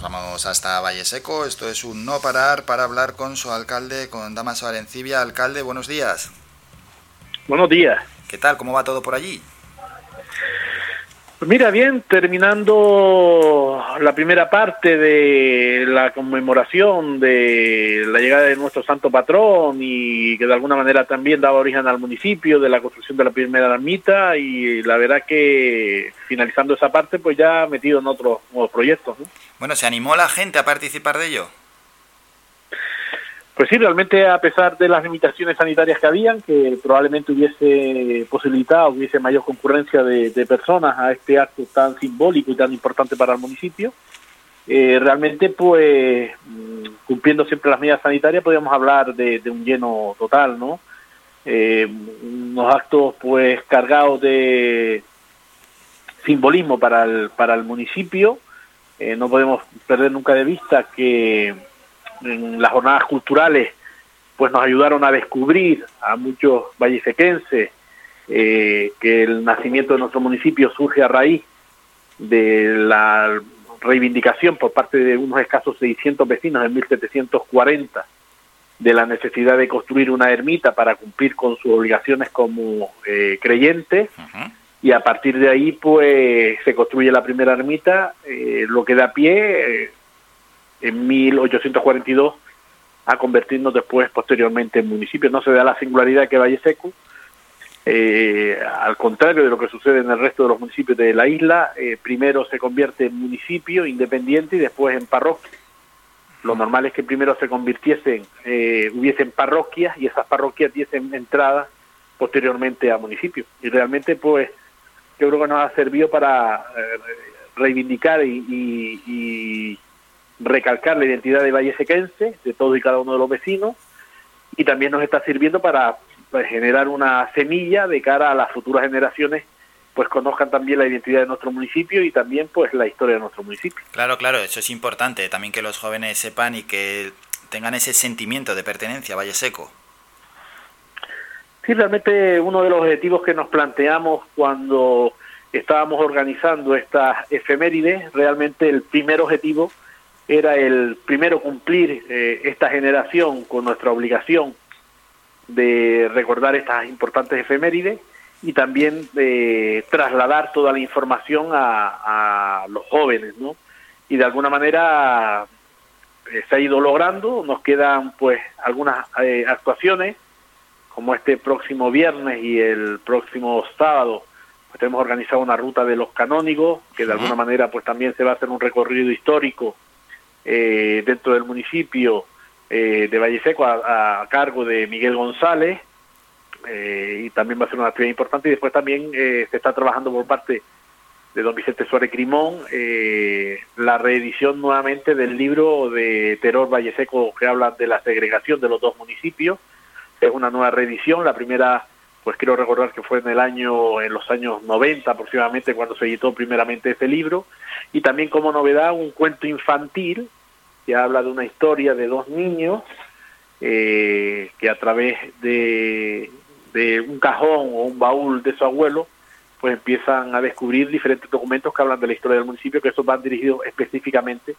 vamos hasta Valle Seco. Esto es un no parar para hablar con su alcalde, con Damaso Arencibia. Alcalde, buenos días. Buenos días. ¿Qué tal? ¿Cómo va todo por allí? Mira, bien, terminando la primera parte de la conmemoración de la llegada de nuestro santo patrón y que de alguna manera también daba origen al municipio de la construcción de la primera ermita y la verdad que finalizando esa parte pues ya metido en otros nuevos proyectos. Bueno, ¿se animó la gente a participar de ello? Pues sí, realmente a pesar de las limitaciones sanitarias que habían, que probablemente hubiese posibilitado, hubiese mayor concurrencia de, personas a este acto tan simbólico y tan importante para el municipio, eh, realmente pues mm, cumpliendo siempre las medidas sanitarias podríamos hablar de, un lleno total, ¿no? Eh, unos actos pues cargados de simbolismo para el, para el municipio, eh, no podemos perder nunca de vista que en las jornadas culturales pues nos ayudaron a descubrir a muchos vallisequenses eh, que el nacimiento de nuestro municipio surge a raíz de la reivindicación por parte de unos escasos 600 vecinos en 1740 de la necesidad de construir una ermita para cumplir con sus obligaciones como eh, creyentes. Y a partir de ahí pues se construye la primera ermita, eh, lo que da pie eh, en 1842 a convertirnos después posteriormente en municipio. No se da la singularidad que Valle Seco, eh, al contrario de lo que sucede en el resto de los municipios de la isla, eh, primero se convierte en municipio independiente y después en parroquia. Lo normal es que primero se convirtiesen, eh, hubiesen parroquias y esas parroquias diesen entrada posteriormente a municipio. Y realmente, pues, yo creo que nos ha servido para reivindicar y recalcar la identidad de Valle Sequense, de todos y cada uno de los vecinos, y también nos está sirviendo para pues, generar una semilla de cara a las futuras generaciones pues conozcan también la identidad de nuestro municipio y también pues la historia de nuestro municipio. Claro, claro, eso es importante, también que los jóvenes sepan y que tengan ese sentimiento de pertenencia a Valle Seco. Sí, realmente uno de los objetivos que nos planteamos cuando estábamos organizando estas efemérides, realmente el primer objetivo era el primero cumplir eh, esta generación con nuestra obligación de recordar estas importantes efemérides y también de trasladar toda la información a, los jóvenes, ¿no? Y de alguna manera eh, se ha ido logrando, nos quedan pues algunas eh, actuaciones, como este próximo viernes y el próximo sábado, pues tenemos organizado una ruta de los canónigos, que de alguna manera pues también se va a hacer un recorrido histórico eh, dentro del municipio eh, de Valle Seco a, cargo de Miguel González eh, y también va a ser una actividad importante. Y después también se está trabajando por parte de don Vicente Suárez Crimón la reedición nuevamente del libro de Terror Valle Seco que habla de la segregación de los dos municipios. Es una nueva reedición la primera pues quiero recordar que fue en el año, en los años 90 aproximadamente cuando se editó primeramente ese libro, y también como novedad un cuento infantil que habla de una historia de dos niños eh, que a través de, de un cajón o un baúl de su abuelo, pues empiezan a descubrir diferentes documentos que hablan de la historia del municipio, que esos van dirigidos específicamente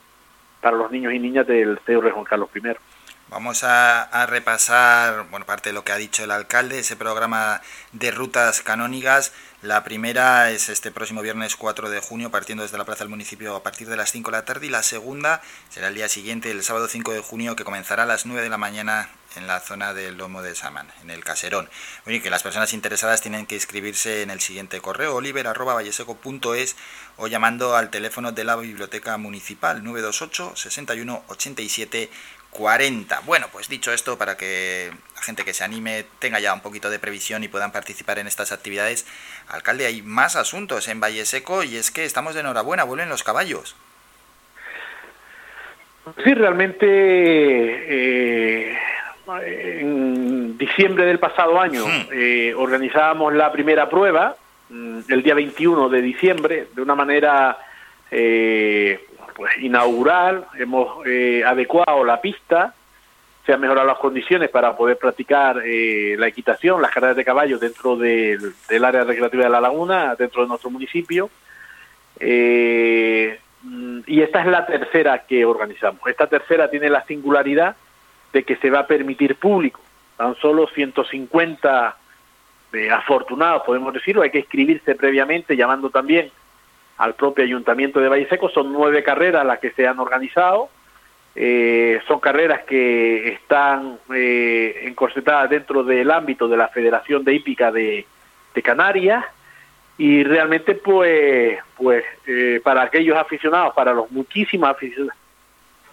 para los niños y niñas del Rey Juan Carlos I. Vamos a, repasar, bueno, parte de lo que ha dicho el alcalde, ese programa de rutas canónigas. La primera es este próximo viernes 4 de junio, partiendo desde la plaza del municipio a partir de las 5 de la tarde. Y la segunda será el día siguiente, el sábado 5 de junio, que comenzará a las 9 de la mañana en la zona del Lomo de Saman, en el Caserón. Oye, que las personas interesadas tienen que inscribirse en el siguiente correo, oliver.valleseco.es o llamando al teléfono de la Biblioteca Municipal 928 61 87 40. Bueno, pues dicho esto, para que la gente que se anime tenga ya un poquito de previsión y puedan participar en estas actividades, alcalde, hay más asuntos en Valle Seco y es que estamos de enhorabuena, vuelven los caballos. Sí, realmente eh, en diciembre del pasado año hmm. eh, organizábamos la primera prueba, mm, el día 21 de diciembre, de una manera eh, pues inaugural, hemos eh, adecuado la pista, se han mejorado las condiciones para poder practicar eh, la equitación, las carreras de caballos dentro del, área recreativa de la laguna, dentro de nuestro municipio. Eh, mm, y esta es la tercera que organizamos. Esta tercera tiene la singularidad de que se va a permitir público. Tan solo 150 eh, afortunados, podemos decirlo, hay que inscribirse previamente, llamando también al propio Ayuntamiento de Valle Seco. Son nueve carreras las que se han organizado. Eh, son carreras que están eh, encorsetadas dentro del ámbito de la Federación de Hípica de, Canarias. Y realmente pues pues eh, para aquellos aficionados para los muchísimos aficionados,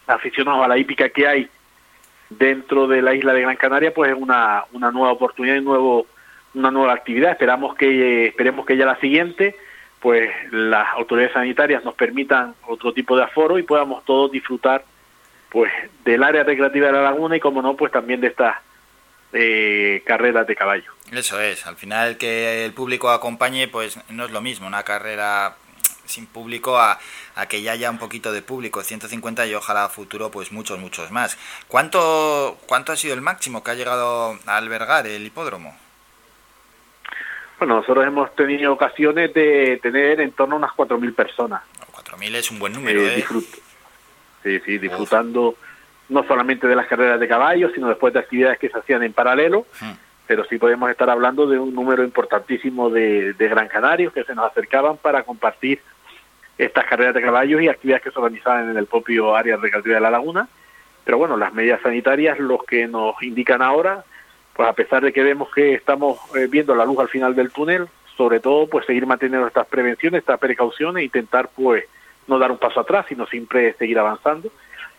aficionados a la hípica que hay dentro de la isla de Gran Canaria pues es una, una nueva oportunidad y nuevo una nueva actividad. Esperamos que esperemos que ya la siguiente pues las autoridades sanitarias nos permitan otro tipo de aforo y podamos todos disfrutar pues del área recreativa de la laguna y como no pues también de estas eh, carreras de caballo. Eso es, al final que el público acompañe, pues no es lo mismo una carrera sin público a, que ya haya un poquito de público, 150 y ojalá a futuro pues muchos, muchos más. ¿Cuánto, ¿Cuánto ha sido el máximo que ha llegado a albergar el hipódromo? Bueno, nosotros hemos tenido ocasiones de tener en torno a unas 4.000 personas. 4.000 es un buen número, ¿eh? ¿eh? Sí, sí, disfrutando no solamente de las carreras de caballos, sino después de actividades que se hacían en paralelo, pero sí podemos estar hablando de un número importantísimo de, Gran Canarios que se nos acercaban para compartir estas carreras de caballos y actividades que se organizaban en el propio área recreativa de la laguna. Pero bueno, las medidas sanitarias, los que nos indican ahora, pues a pesar de que vemos que estamos eh, viendo la luz al final del túnel, sobre todo pues seguir manteniendo estas prevenciones, estas precauciones e intentar pues no dar un paso atrás, sino siempre seguir avanzando.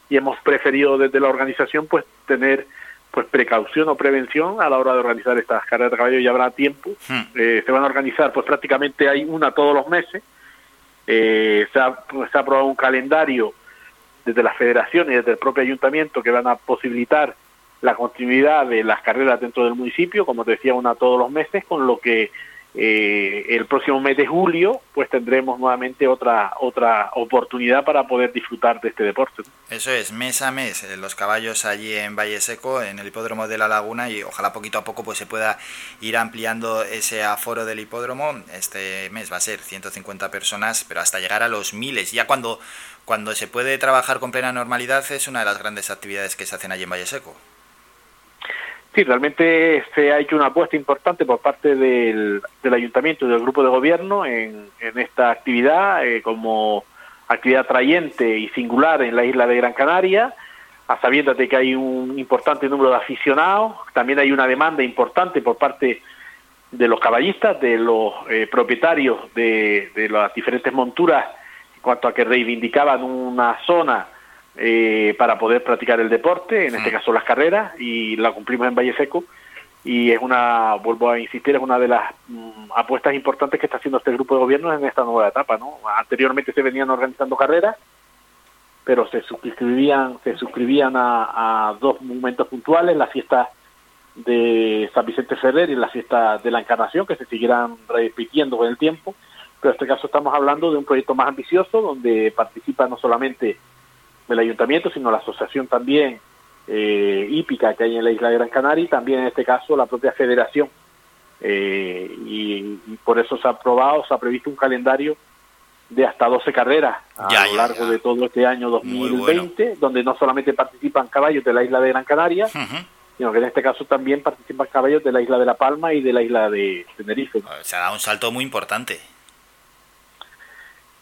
Y hemos preferido desde la organización pues tener pues precaución o prevención a la hora de organizar estas carreras de caballo. Ya habrá tiempo. Hmm. eh, se van a organizar pues prácticamente hay una todos los meses. Eh, se, ha, pues, se ha aprobado un calendario desde la federación y desde el propio ayuntamiento que van a posibilitar la continuidad de las carreras dentro del municipio como te decía una todos los meses con lo que eh, el próximo mes de julio pues tendremos nuevamente otra otra oportunidad para poder disfrutar de este deporte. Eso es, mes a mes, eh, los caballos allí en Valle Seco, en el hipódromo de la Laguna y ojalá poquito a poco pues se pueda ir ampliando ese aforo del hipódromo. Este mes va a ser 150 personas, pero hasta llegar a los miles. Ya cuando, cuando se puede trabajar con plena normalidad es una de las grandes actividades que se hacen allí en Valle Seco. Sí, realmente se ha hecho una apuesta importante por parte del, ayuntamiento y del grupo de gobierno en, esta actividad eh, como actividad trayente y singular en la isla de Gran Canaria, a de que hay un importante número de aficionados, también hay una demanda importante por parte de los caballistas, de los eh, propietarios de las diferentes monturas, en cuanto a que reivindicaban una zona eh, para poder practicar el deporte, en este caso las carreras, y la cumplimos en Valle Seco. Y es una, vuelvo a insistir, es una de las mm, apuestas importantes que está haciendo este grupo de gobierno en esta nueva etapa. ¿no? Anteriormente se venían organizando carreras, pero se suscribían, se suscribían a, dos momentos puntuales, la fiesta de San Vicente Ferrer y la fiesta de la Encarnación, que se siguieran repitiendo con el tiempo. Pero en este caso estamos hablando de un proyecto más ambicioso, donde participa no solamente del ayuntamiento, sino la asociación también eh, hípica que hay en la isla de Gran Canaria y también en este caso la propia federación. Eh, y, por eso se ha aprobado, se ha previsto un calendario de hasta 12 carreras a lo largo de todo este año 2020, donde no solamente participan caballos de la isla de Gran Canaria, sino que en este caso también participan caballos de la isla de La Palma y de la isla de Tenerife. Se ha dado un salto muy importante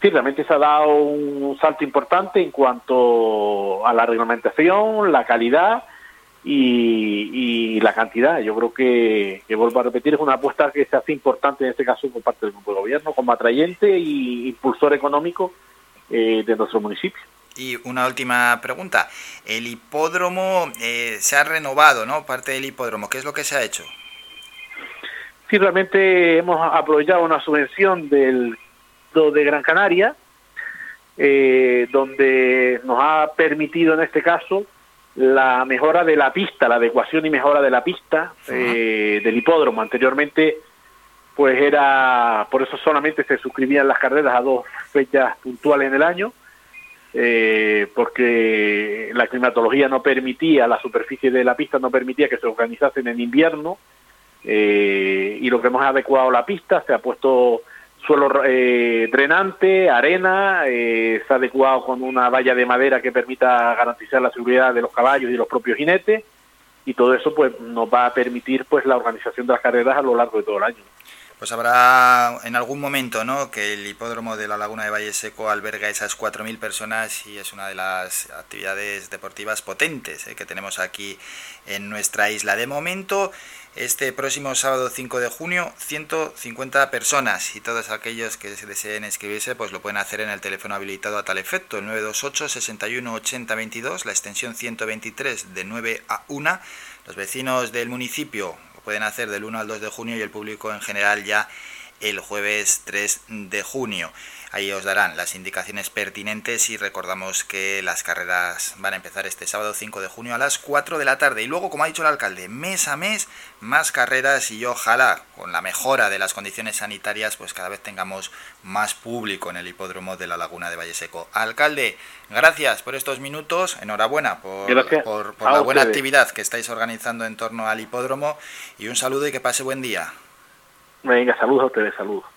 sí, realmente se ha dado un salto importante en cuanto a la reglamentación, la calidad y, la cantidad. Yo creo que, que, vuelvo a repetir, es una apuesta que se hace importante en este caso por parte del grupo de gobierno como atrayente y impulsor económico eh, de nuestro municipio. Y una última pregunta. El hipódromo eh, se ha renovado, ¿no? Parte del hipódromo. ¿Qué es lo que se ha hecho? Sí, realmente hemos aprovechado una subvención del de Gran Canaria, eh, donde nos ha permitido en este caso la mejora de la pista, la adecuación y mejora de la pista eh, del hipódromo. Anteriormente, pues era, por eso solamente se suscribían las carreras a dos fechas puntuales en el año, eh, porque la climatología no permitía, la superficie de la pista no permitía que se organizasen en invierno, y lo que hemos adecuado la pista, se ha puesto suelo eh, drenante, arena, eh, está adecuado con una valla de madera que permita garantizar la seguridad de los caballos y los propios jinetes y todo eso pues nos va a permitir pues la organización de las carreras a lo largo de todo el año. Pues habrá en algún momento ¿no? que el hipódromo de la Laguna de Valle Seco alberga esas 4.000 personas y es una de las actividades deportivas potentes ¿eh? que tenemos aquí en nuestra isla. De momento, este próximo sábado 5 de junio, 150 personas y todos aquellos que deseen inscribirse pues lo pueden hacer en el teléfono habilitado a tal efecto, el 928 61 80 22, la extensión 123 de 9 a 1. Los vecinos del municipio pueden hacer del 1 al 2 de junio y el público en general ya el jueves 3 de junio. Ahí os darán las indicaciones pertinentes y recordamos que las carreras van a empezar este sábado 5 de junio a las 4 de la tarde. Y luego, como ha dicho el alcalde, mes a mes más carreras y ojalá con la mejora de las condiciones sanitarias pues cada vez tengamos más público en el hipódromo de la Laguna de Valle Seco. Alcalde, gracias por estos minutos, enhorabuena por, por la buena actividad que estáis organizando en torno al hipódromo y un saludo y que pase buen día. Venga, saludos a ustedes, saludos.